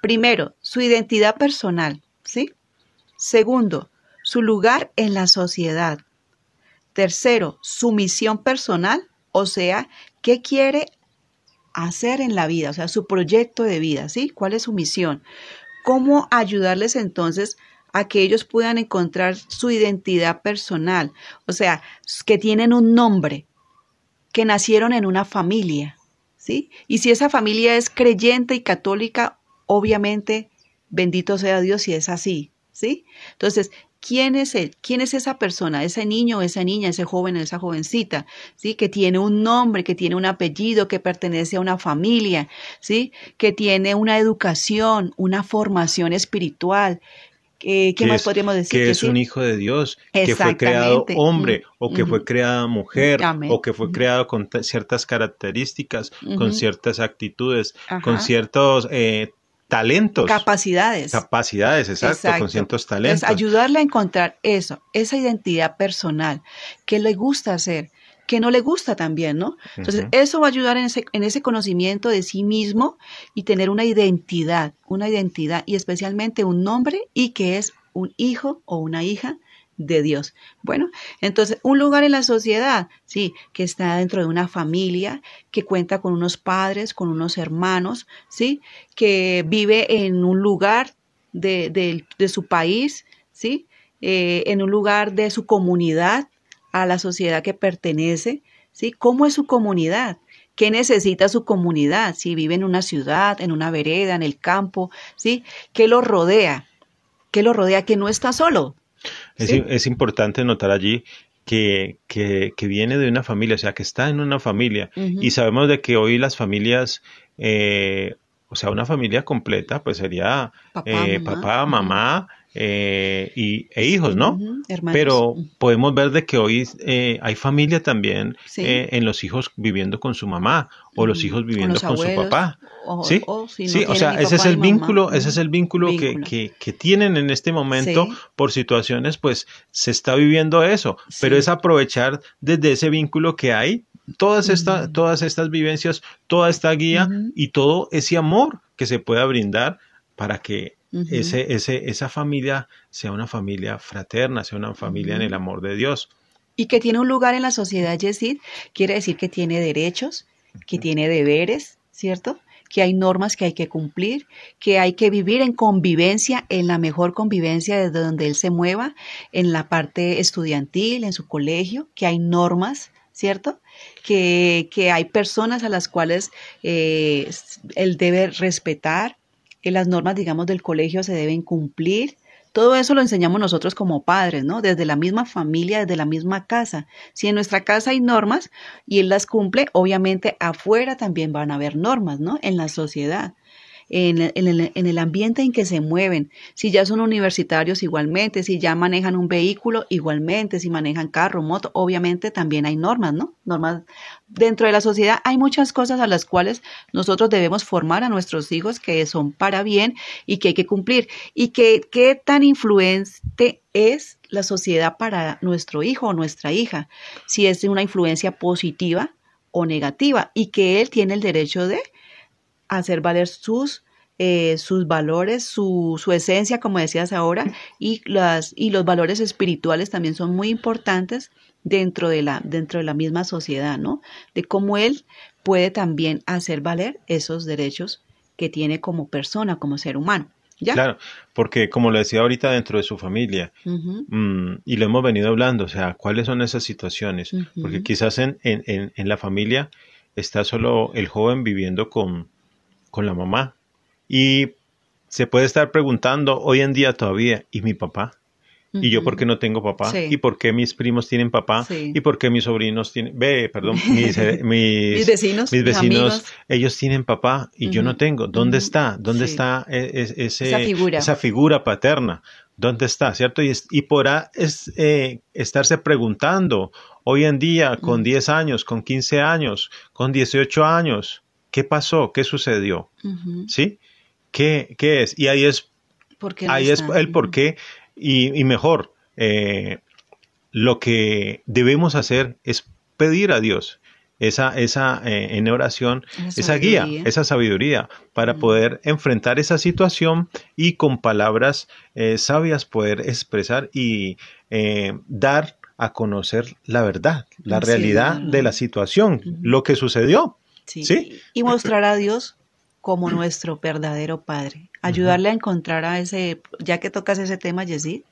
Primero, su identidad personal, ¿sí? Segundo, su lugar en la sociedad. Tercero, su misión personal, o sea, qué quiere hacer en la vida, o sea, su proyecto de vida, ¿sí? ¿Cuál es su misión? ¿Cómo ayudarles entonces a que ellos puedan encontrar su identidad personal? O sea, que tienen un nombre, que nacieron en una familia, ¿sí? Y si esa familia es creyente y católica, obviamente, bendito sea Dios si es así, ¿sí? Entonces, ¿Quién es él? ¿Quién es esa persona? Ese niño, esa niña, ese joven, esa jovencita, ¿sí? Que tiene un nombre, que tiene un apellido, que pertenece a una familia, ¿sí? Que tiene una educación, una formación espiritual, ¿Qué, más podríamos decir? Que, es un hijo de Dios, que fue creado hombre o que fue creada mujer o que fue creado con ciertas características, con ciertas actitudes, con ciertos eh, talentos. Capacidades. Capacidades, exacto, con ciertos talentos. ayudarle a encontrar eso, esa identidad personal, que le gusta hacer, que no le gusta también, ¿no? Entonces, eso va a ayudar en ese, en ese conocimiento de sí mismo y tener una identidad, una identidad y especialmente un nombre y que es un hijo o una hija de Dios. Bueno, entonces un lugar en la sociedad, sí, que está dentro de una familia, que cuenta con unos padres, con unos hermanos, sí, que vive en un lugar de, su país, sí, eh, en un lugar de su comunidad, a la sociedad que pertenece, ¿sí? ¿Cómo es su comunidad? ¿Qué necesita su comunidad? Si vive en una ciudad, en una vereda, en el campo, ¿sí? ¿Qué lo rodea? ¿Qué lo rodea? Que no está solo. Es, importante notar allí que, que, viene de una familia, o sea, que está en una familia. Y sabemos de que hoy las familias, eh, o sea, una familia completa, pues sería papá, mamá, eh, eh, y, e hijos, ¿no? Pero podemos ver de que hoy eh, hay familia también eh, en los hijos viviendo con su mamá o los hijos viviendo con, su papá. sí, sí o sea, ese es el vínculo, ese es el vínculo, Que, que, tienen en este momento por situaciones, pues se está viviendo eso, pero es aprovechar desde ese vínculo que hay todas, estas todas estas vivencias, toda esta guía y todo ese amor que se pueda brindar para que ese, ese, esa familia sea una familia fraterna, sea una familia en el amor de Dios. Y que tiene un lugar en la sociedad, Yesid, quiere decir que tiene derechos, que tiene deberes, ¿cierto? que hay normas que hay que cumplir, que hay que vivir en convivencia, en la mejor convivencia desde donde él se mueva, en la parte estudiantil, en su colegio, que hay normas, ¿cierto? Que, que hay personas a las cuales eh, él debe respetar, que las normas, digamos, del colegio se deben cumplir. Todo eso lo enseñamos nosotros como padres, ¿no? Desde la misma familia, desde la misma casa. Si en nuestra casa hay normas y él las cumple, obviamente afuera también van a haber normas, ¿no? En la sociedad en, el, ambiente en que se mueven. Si ya son universitarios, igualmente. Si ya manejan un vehículo, igualmente. Si manejan carro, moto, obviamente también hay normas, ¿no? Normas dentro de la sociedad. Hay muchas cosas a las cuales nosotros debemos formar a nuestros hijos que son para bien y que hay que cumplir. Y que qué tan influente es la sociedad para nuestro hijo o nuestra hija. Si es una influencia positiva o negativa y que él tiene el derecho de hacer valer sus, eh, sus valores, su, su, esencia, como decías ahora, y, las, y los valores espirituales también son muy importantes dentro de, la, dentro de la misma sociedad, ¿no? De cómo él puede también hacer valer esos derechos que tiene como persona, como ser humano. ¿Ya? Claro, porque como lo decía ahorita dentro de su familia, mm, y lo hemos venido hablando, o sea, ¿cuáles son esas situaciones? Porque quizás en, en, en, la familia está solo el joven viviendo con, con la mamá. Y se puede estar preguntando hoy en día todavía, ¿y mi papá? ¿Y yo por qué no tengo papá? ¿Y por qué mis primos tienen papá? ¿Y por qué mis sobrinos tienen, ve, perdón, mis, eh, mis, vecinos, mis vecinos ellos tienen papá y yo no tengo? ¿Dónde está? ¿Dónde está e, e, esa, figura. esa figura paterna? ¿Dónde está? ¿Cierto? Y, y podrá es, eh, estarse preguntando hoy en día con 10 años, con 15 años, con 18 años, ¿Qué pasó? ¿Qué sucedió? ¿Sí? ¿Qué, ¿Qué, es? Y ahí es, ahí es el por qué y, mejor, eh, lo que debemos hacer es pedir a Dios esa, esa eh, en oración, esa, guía, esa sabiduría para poder enfrentar esa situación y con palabras eh, sabias poder expresar y dar a conocer la verdad, la realidad de la situación, lo que sucedió. Sí. Y mostrar a Dios como nuestro verdadero Padre. Ayudarle a encontrar a ese, ya que tocas ese tema, Yesid,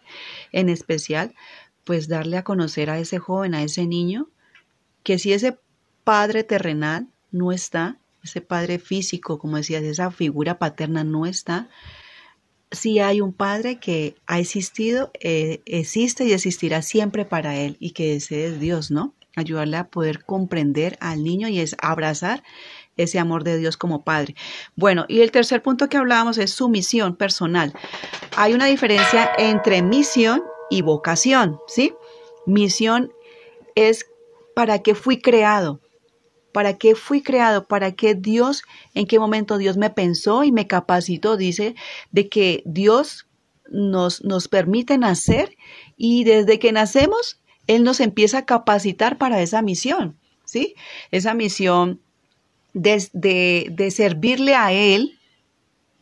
en especial, pues darle a conocer a ese joven, a ese niño, que si ese padre terrenal no está, ese padre físico, como decías, esa figura paterna no está, si hay un padre que ha existido, eh, existe y existirá siempre para él y que ese es Dios, ¿no? Ayudarle a poder comprender al niño y es abrazar ese amor de Dios como Padre. Bueno, y el tercer punto que hablábamos es su misión personal. Hay una diferencia entre misión y vocación, ¿sí? Misión es para qué fui creado, para qué fui creado, para qué Dios, en qué momento Dios me pensó y me capacitó, dice, de que Dios nos, nos permite nacer y desde que nacemos, Él nos empieza a capacitar para esa misión, ¿sí? Esa misión de, de servirle a Él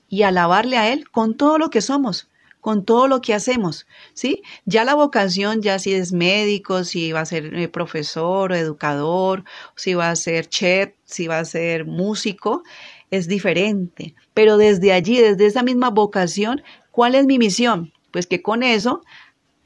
y alabarle a Él con todo lo que somos con todo lo que hacemos, ¿sí? Ya la vocación, ya si es médico, si va a ser eh, profesor o educador, si va a ser chef, si va a ser músico, es diferente. Pero desde allí, desde esa misma vocación, ¿cuál es mi misión? Pues que con eso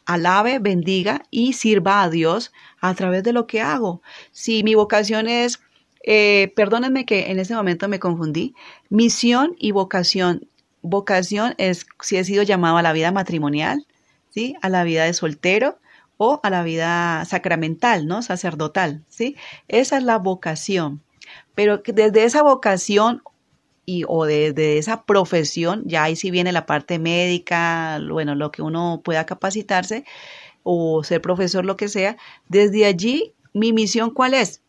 alabe, bendiga y sirva a Dios a través de lo que hago. Si mi vocación es, eh, perdónenme que en ese momento me confundí, misión y vocación vocación es si he sido llamado a la vida matrimonial, ¿sí? A la vida de soltero o a la vida sacramental, ¿no? Sacerdotal, ¿sí? Esa es la vocación. Pero desde esa vocación y, o desde esa profesión, ya ahí sí viene la parte médica, bueno, lo que uno pueda capacitarse o ser profesor, lo que sea, desde allí mi misión cuál es?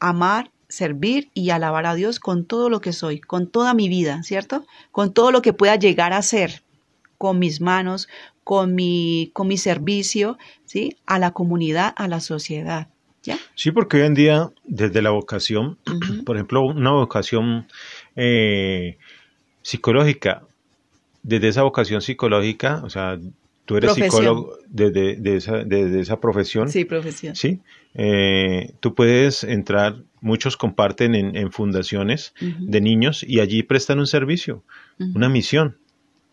Amar, servir y alabar a Dios con todo lo que soy, con toda mi vida, ¿cierto? Con todo lo que pueda llegar a ser, con mis manos, con mi, con mi servicio, ¿sí? A la comunidad, a la sociedad. ¿Ya? Sí, porque hoy en día, desde la vocación, por ejemplo, una vocación eh, psicológica, desde esa vocación psicológica, o sea, tú eres psicólogo desde de, esa, esa, profesión. Sí, profesión. Sí, eh, tú puedes entrar muchos comparten en, fundaciones de niños y allí prestan un servicio, una misión.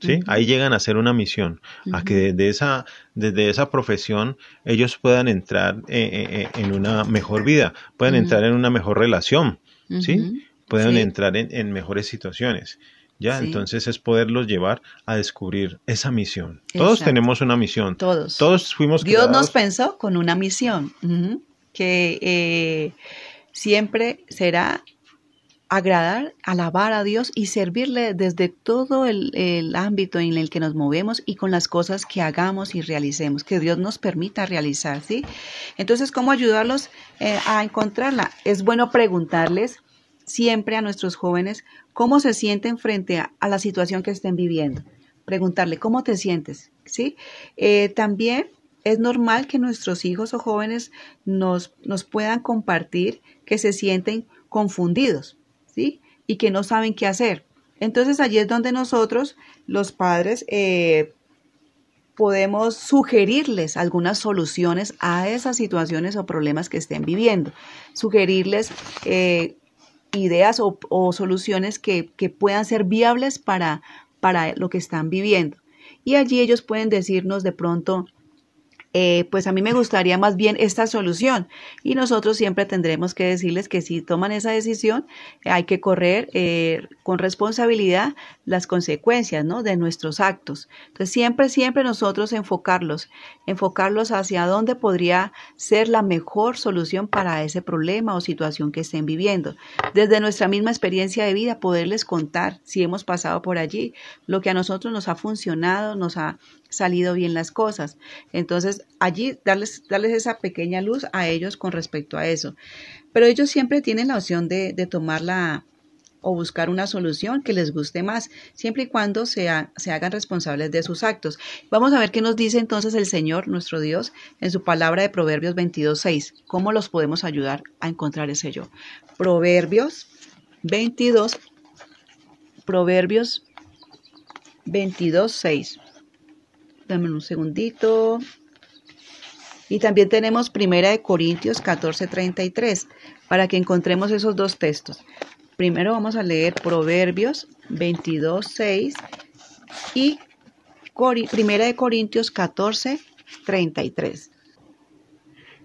¿Sí? Ahí llegan a hacer una misión, a que desde esa, desde esa profesión ellos puedan entrar eh, eh, eh, en una mejor vida, puedan entrar en una mejor relación, ¿sí? Puedan entrar en, mejores situaciones. ¿ya? Entonces es poderlos llevar a descubrir esa misión. Todos tenemos una misión. Todos. Todos fuimos Dios nos pensó con una misión que siempre será agradar, alabar a Dios y servirle desde todo el, ámbito en el que nos movemos y con las cosas que hagamos y realicemos, que Dios nos permita realizar, ¿sí? Entonces, ¿cómo ayudarlos eh, a encontrarla? Es bueno preguntarles siempre a nuestros jóvenes cómo se sienten frente a, la situación que estén viviendo. Preguntarle, ¿cómo te sientes? ¿Sí? Eh, también es normal que nuestros hijos o jóvenes nos, nos puedan compartir que se sienten confundidos, ¿sí? Y que no saben qué hacer. Entonces allí es donde nosotros, los padres, eh, podemos sugerirles algunas soluciones a esas situaciones o problemas que estén viviendo, sugerirles eh, ideas o, soluciones que, que, puedan ser viables para, para lo que están viviendo. Y allí ellos pueden decirnos de pronto, eh, pues a mí me gustaría más bien esta solución. Y nosotros siempre tendremos que decirles que si toman esa decisión, hay que correr eh, con responsabilidad las consecuencias ¿no? de nuestros actos. Entonces siempre, siempre nosotros enfocarlos, enfocarlos hacia dónde podría ser la mejor solución para ese problema o situación que estén viviendo. Desde nuestra misma experiencia de vida, poderles contar si hemos pasado por allí, lo que a nosotros nos ha funcionado, nos ha salido bien las cosas. Entonces, allí darles, darles esa pequeña luz a ellos con respecto a eso. Pero ellos siempre tienen la opción de, de tomarla o buscar una solución que les guste más, siempre y cuando se, se, hagan responsables de sus actos. Vamos a ver qué nos dice entonces el Señor, nuestro Dios, en su palabra de Proverbios 22.6. ¿Cómo los podemos ayudar a encontrar ese yo? Proverbios 22, Proverbios 22.6. Dame un segundito. Y también tenemos Primera de Corintios 14:33 para que encontremos esos dos textos. Primero vamos a leer Proverbios 22:6 y Primera de Corintios 14:33.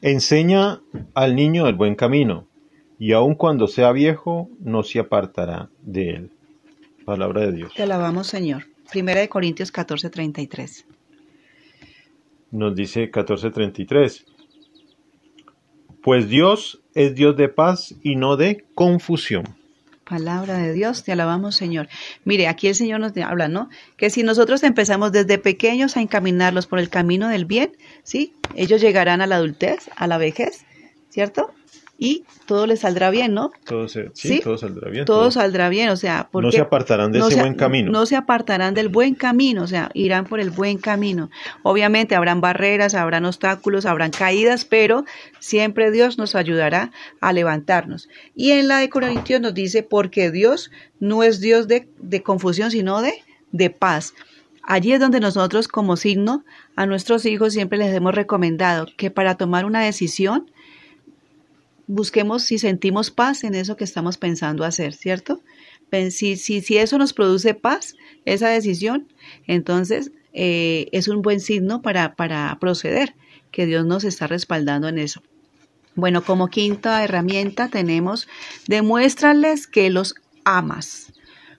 Enseña al niño el buen camino, y aun cuando sea viejo no se apartará de él. Palabra de Dios. Te alabamos, Señor. Primera de Corintios 14:33 nos dice 14:33. Pues Dios es Dios de paz y no de confusión. Palabra de Dios, te alabamos Señor. Mire, aquí el Señor nos habla, ¿no? Que si nosotros empezamos desde pequeños a encaminarlos por el camino del bien, ¿sí? Ellos llegarán a la adultez, a la vejez, ¿cierto? Y todo les saldrá bien, ¿no? Todo sí, todo saldrá bien. Todo, saldrá bien, o sea, porque no se apartarán de ese buen camino. No, se apartarán del buen camino, o sea, irán por el buen camino. Obviamente habrán barreras, habrán obstáculos, habrán caídas, pero siempre Dios nos ayudará a levantarnos. Y en la de Corintios nos dice, porque Dios no es Dios de, de confusión, sino de, de paz. Allí es donde nosotros como signo a nuestros hijos siempre les hemos recomendado que para tomar una decisión busquemos si sentimos paz en eso que estamos pensando hacer, ¿cierto? Si, si, si eso nos produce paz, esa decisión, entonces eh, es un buen signo para, para proceder, que Dios nos está respaldando en eso. Bueno, como quinta herramienta tenemos, demuéstrales que los amas.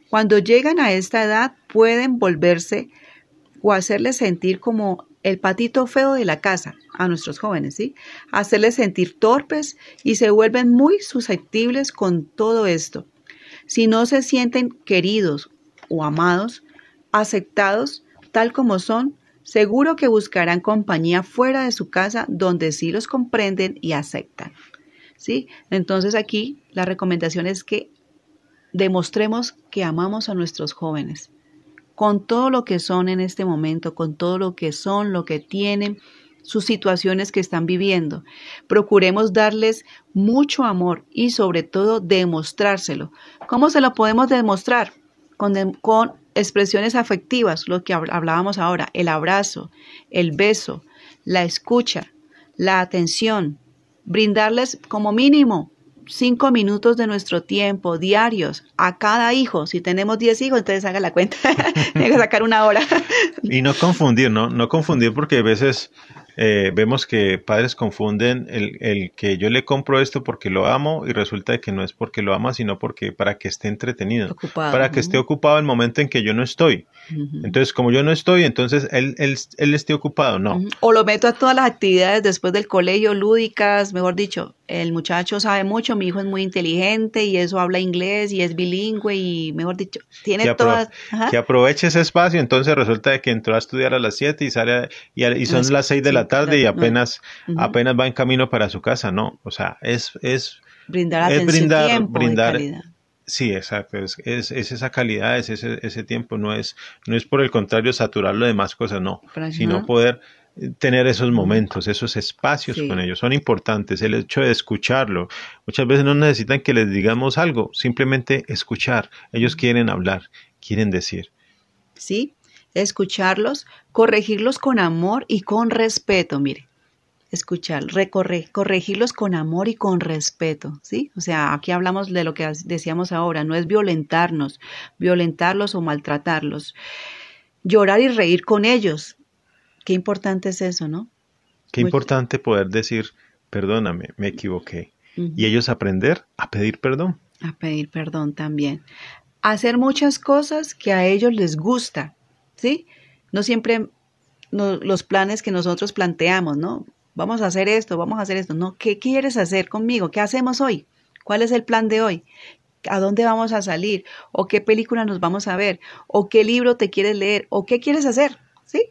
Cuando llegan a esta edad pueden volverse o hacerles sentir como el patito feo de la casa a nuestros jóvenes, ¿sí? Hacerles sentir torpes y se vuelven muy susceptibles con todo esto. Si no se sienten queridos o amados, aceptados tal como son, seguro que buscarán compañía fuera de su casa donde sí los comprenden y aceptan. ¿Sí? Entonces aquí la recomendación es que demostremos que amamos a nuestros jóvenes con todo lo que son en este momento, con todo lo que son, lo que tienen, sus situaciones que están viviendo. Procuremos darles mucho amor y sobre todo demostrárselo. ¿Cómo se lo podemos demostrar? Con, con expresiones afectivas, lo que hablábamos ahora, el abrazo, el beso, la escucha, la atención, brindarles como mínimo cinco minutos de nuestro tiempo diarios a cada hijo. Si tenemos diez hijos, entonces haga la cuenta. Tiene que sacar una hora. y no confundir, ¿no? No confundir porque a veces eh, vemos que padres confunden el, el, que yo le compro esto porque lo amo y resulta que no es porque lo ama, sino porque para que esté entretenido, para que esté ocupado el momento en que yo no estoy. Entonces, como yo no estoy, entonces él, él, él esté ocupado, no. O lo meto a todas las actividades después del colegio, lúdicas, mejor dicho, el muchacho sabe mucho, mi hijo es muy inteligente y eso habla inglés y es bilingüe y, mejor dicho, tiene todas... Que aproveche ese espacio, entonces resulta que entró a estudiar a las 7 y sale y, son las 6 de la tarde y apenas, apenas va en camino para su casa, ¿no? O sea, es... es brindar es brindar, brindar Sí, exacto. Es, es, esa calidad, es ese, ese tiempo. No es, no es por el contrario saturarlo de más cosas, no. Sino poder eh, tener esos momentos, esos espacios con ellos. Son importantes. El hecho de escucharlo. Muchas veces no necesitan que les digamos algo, simplemente escuchar. Ellos quieren hablar, quieren decir. Sí, escucharlos, corregirlos con amor y con respeto. Mire, escuchar, recorrer, corregirlos con amor y con respeto, ¿sí? O sea, aquí hablamos de lo que decíamos ahora, no es violentarnos, violentarlos o maltratarlos. Llorar y reír con ellos. Qué importante es eso, ¿no? Qué importante poder decir, perdóname, me equivoqué. Y ellos aprender a pedir perdón. A pedir perdón también. Hacer muchas cosas que a ellos les gusta, ¿sí? No siempre los planes que nosotros planteamos, ¿no? vamos a hacer esto, vamos a hacer esto. No, ¿qué quieres hacer conmigo? ¿Qué hacemos hoy? ¿Cuál es el plan de hoy? ¿A dónde vamos a salir? ¿O qué película nos vamos a ver? ¿O qué libro te quieres leer? ¿O qué quieres hacer? ¿Sí?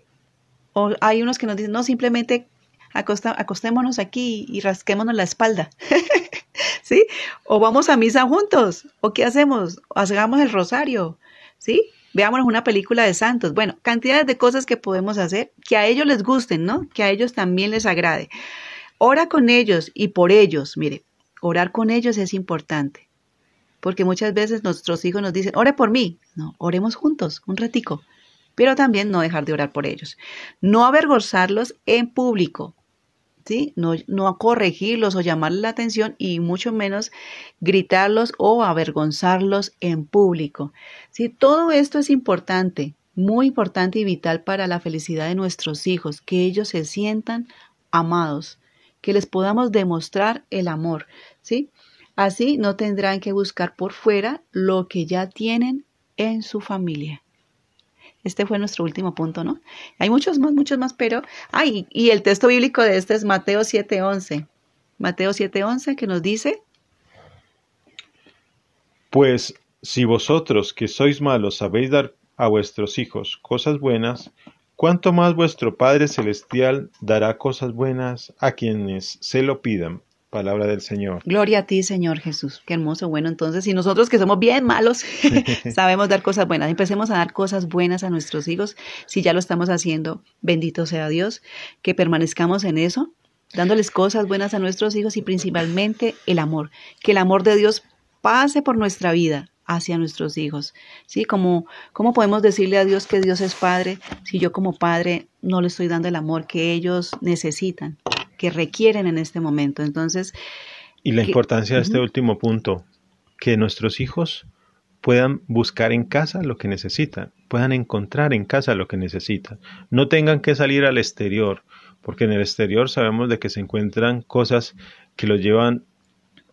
O hay unos que nos dicen, no, simplemente acostémonos aquí y rasquémonos la espalda. ¿Sí? O vamos a misa juntos. ¿O qué hacemos? hagamos el rosario. ¿Sí? Veámonos una película de santos. Bueno, cantidades de cosas que podemos hacer que a ellos les gusten, ¿no? Que a ellos también les agrade. Ora con ellos y por ellos, mire, orar con ellos es importante. Porque muchas veces nuestros hijos nos dicen, ore por mí. No, oremos juntos, un ratico. Pero también no dejar de orar por ellos. No avergonzarlos en público. No, no corregirlos o llamarles la atención y mucho menos gritarlos o avergonzarlos en público. ¿sí? Todo esto es importante, muy importante y vital para la felicidad de nuestros hijos, que ellos se sientan amados, que les podamos demostrar el amor, ¿sí? Así no tendrán que buscar por fuera lo que ya tienen en su familia. Este fue nuestro último punto, ¿no? Hay muchos más, muchos más, pero... Ay, y el texto bíblico de este es Mateo 7.11. Mateo 7.11 que nos dice... Pues si vosotros que sois malos sabéis dar a vuestros hijos cosas buenas, ¿cuánto más vuestro Padre Celestial dará cosas buenas a quienes se lo pidan? Palabra del Señor. Gloria a ti, Señor Jesús. Qué hermoso. Bueno, entonces, si nosotros que somos bien malos, sabemos dar cosas buenas, empecemos a dar cosas buenas a nuestros hijos. Si ya lo estamos haciendo, bendito sea Dios, que permanezcamos en eso, dándoles cosas buenas a nuestros hijos y principalmente el amor. Que el amor de Dios pase por nuestra vida hacia nuestros hijos. ¿Sí? Como, ¿Cómo podemos decirle a Dios que Dios es Padre si yo como Padre no le estoy dando el amor que ellos necesitan? Que requieren en este momento. Entonces... Y la importancia de este último punto, que nuestros hijos puedan buscar en casa lo que necesitan, puedan encontrar en casa lo que necesitan, no tengan que salir al exterior, porque en el exterior sabemos de que se encuentran cosas que los llevan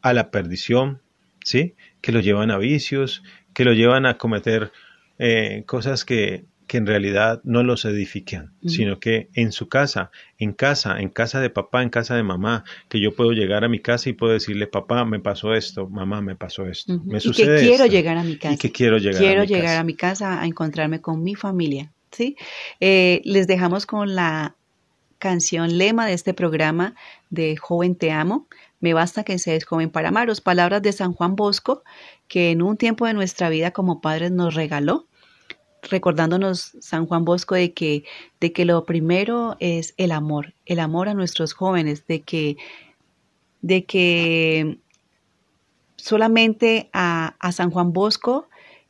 a la perdición, ¿sí? Que los llevan a vicios, que los llevan a cometer eh, cosas que que en realidad no los edifican, sino que en su casa, en casa, en casa de papá, en casa de mamá, que yo puedo llegar a mi casa y puedo decirle, papá, me pasó esto, mamá, me pasó esto, me y que quiero llegar a mi casa. Y que quiero llegar, quiero a, mi llegar casa. a mi casa a encontrarme con mi familia. ¿sí? Eh, les dejamos con la canción lema de este programa de Joven Te Amo. Me basta que seas joven para amaros. Palabras de San Juan Bosco, que en un tiempo de nuestra vida como padres nos regaló recordándonos San Juan Bosco de que, de que lo primero es el amor, el amor a nuestros jóvenes, de que, de que solamente a, San Juan Bosco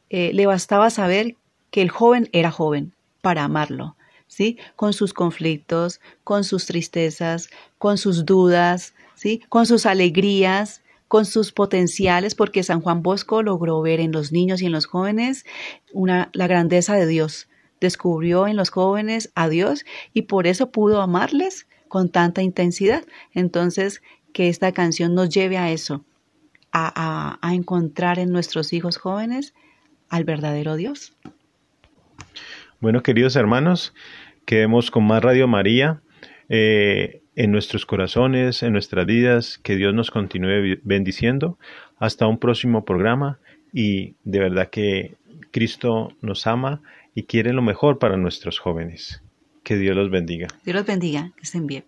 eh, le bastaba saber que el joven era joven para amarlo, ¿sí? Con sus conflictos, con sus tristezas, con sus dudas, ¿sí? Con sus alegrías, con sus potenciales, porque San Juan Bosco logró ver en los niños y en los jóvenes una, la grandeza de Dios. Descubrió en los jóvenes a Dios y por eso pudo amarles con tanta intensidad. Entonces, que esta canción nos lleve a eso, a, a, encontrar en nuestros hijos jóvenes al verdadero Dios. Bueno, queridos hermanos, quedemos con más Radio María. Eh, en nuestros corazones, en nuestras vidas, que Dios nos continúe bendiciendo. Hasta un próximo programa y de verdad que Cristo nos ama y quiere lo mejor para nuestros jóvenes. Que Dios los bendiga. Dios los bendiga, que estén bien.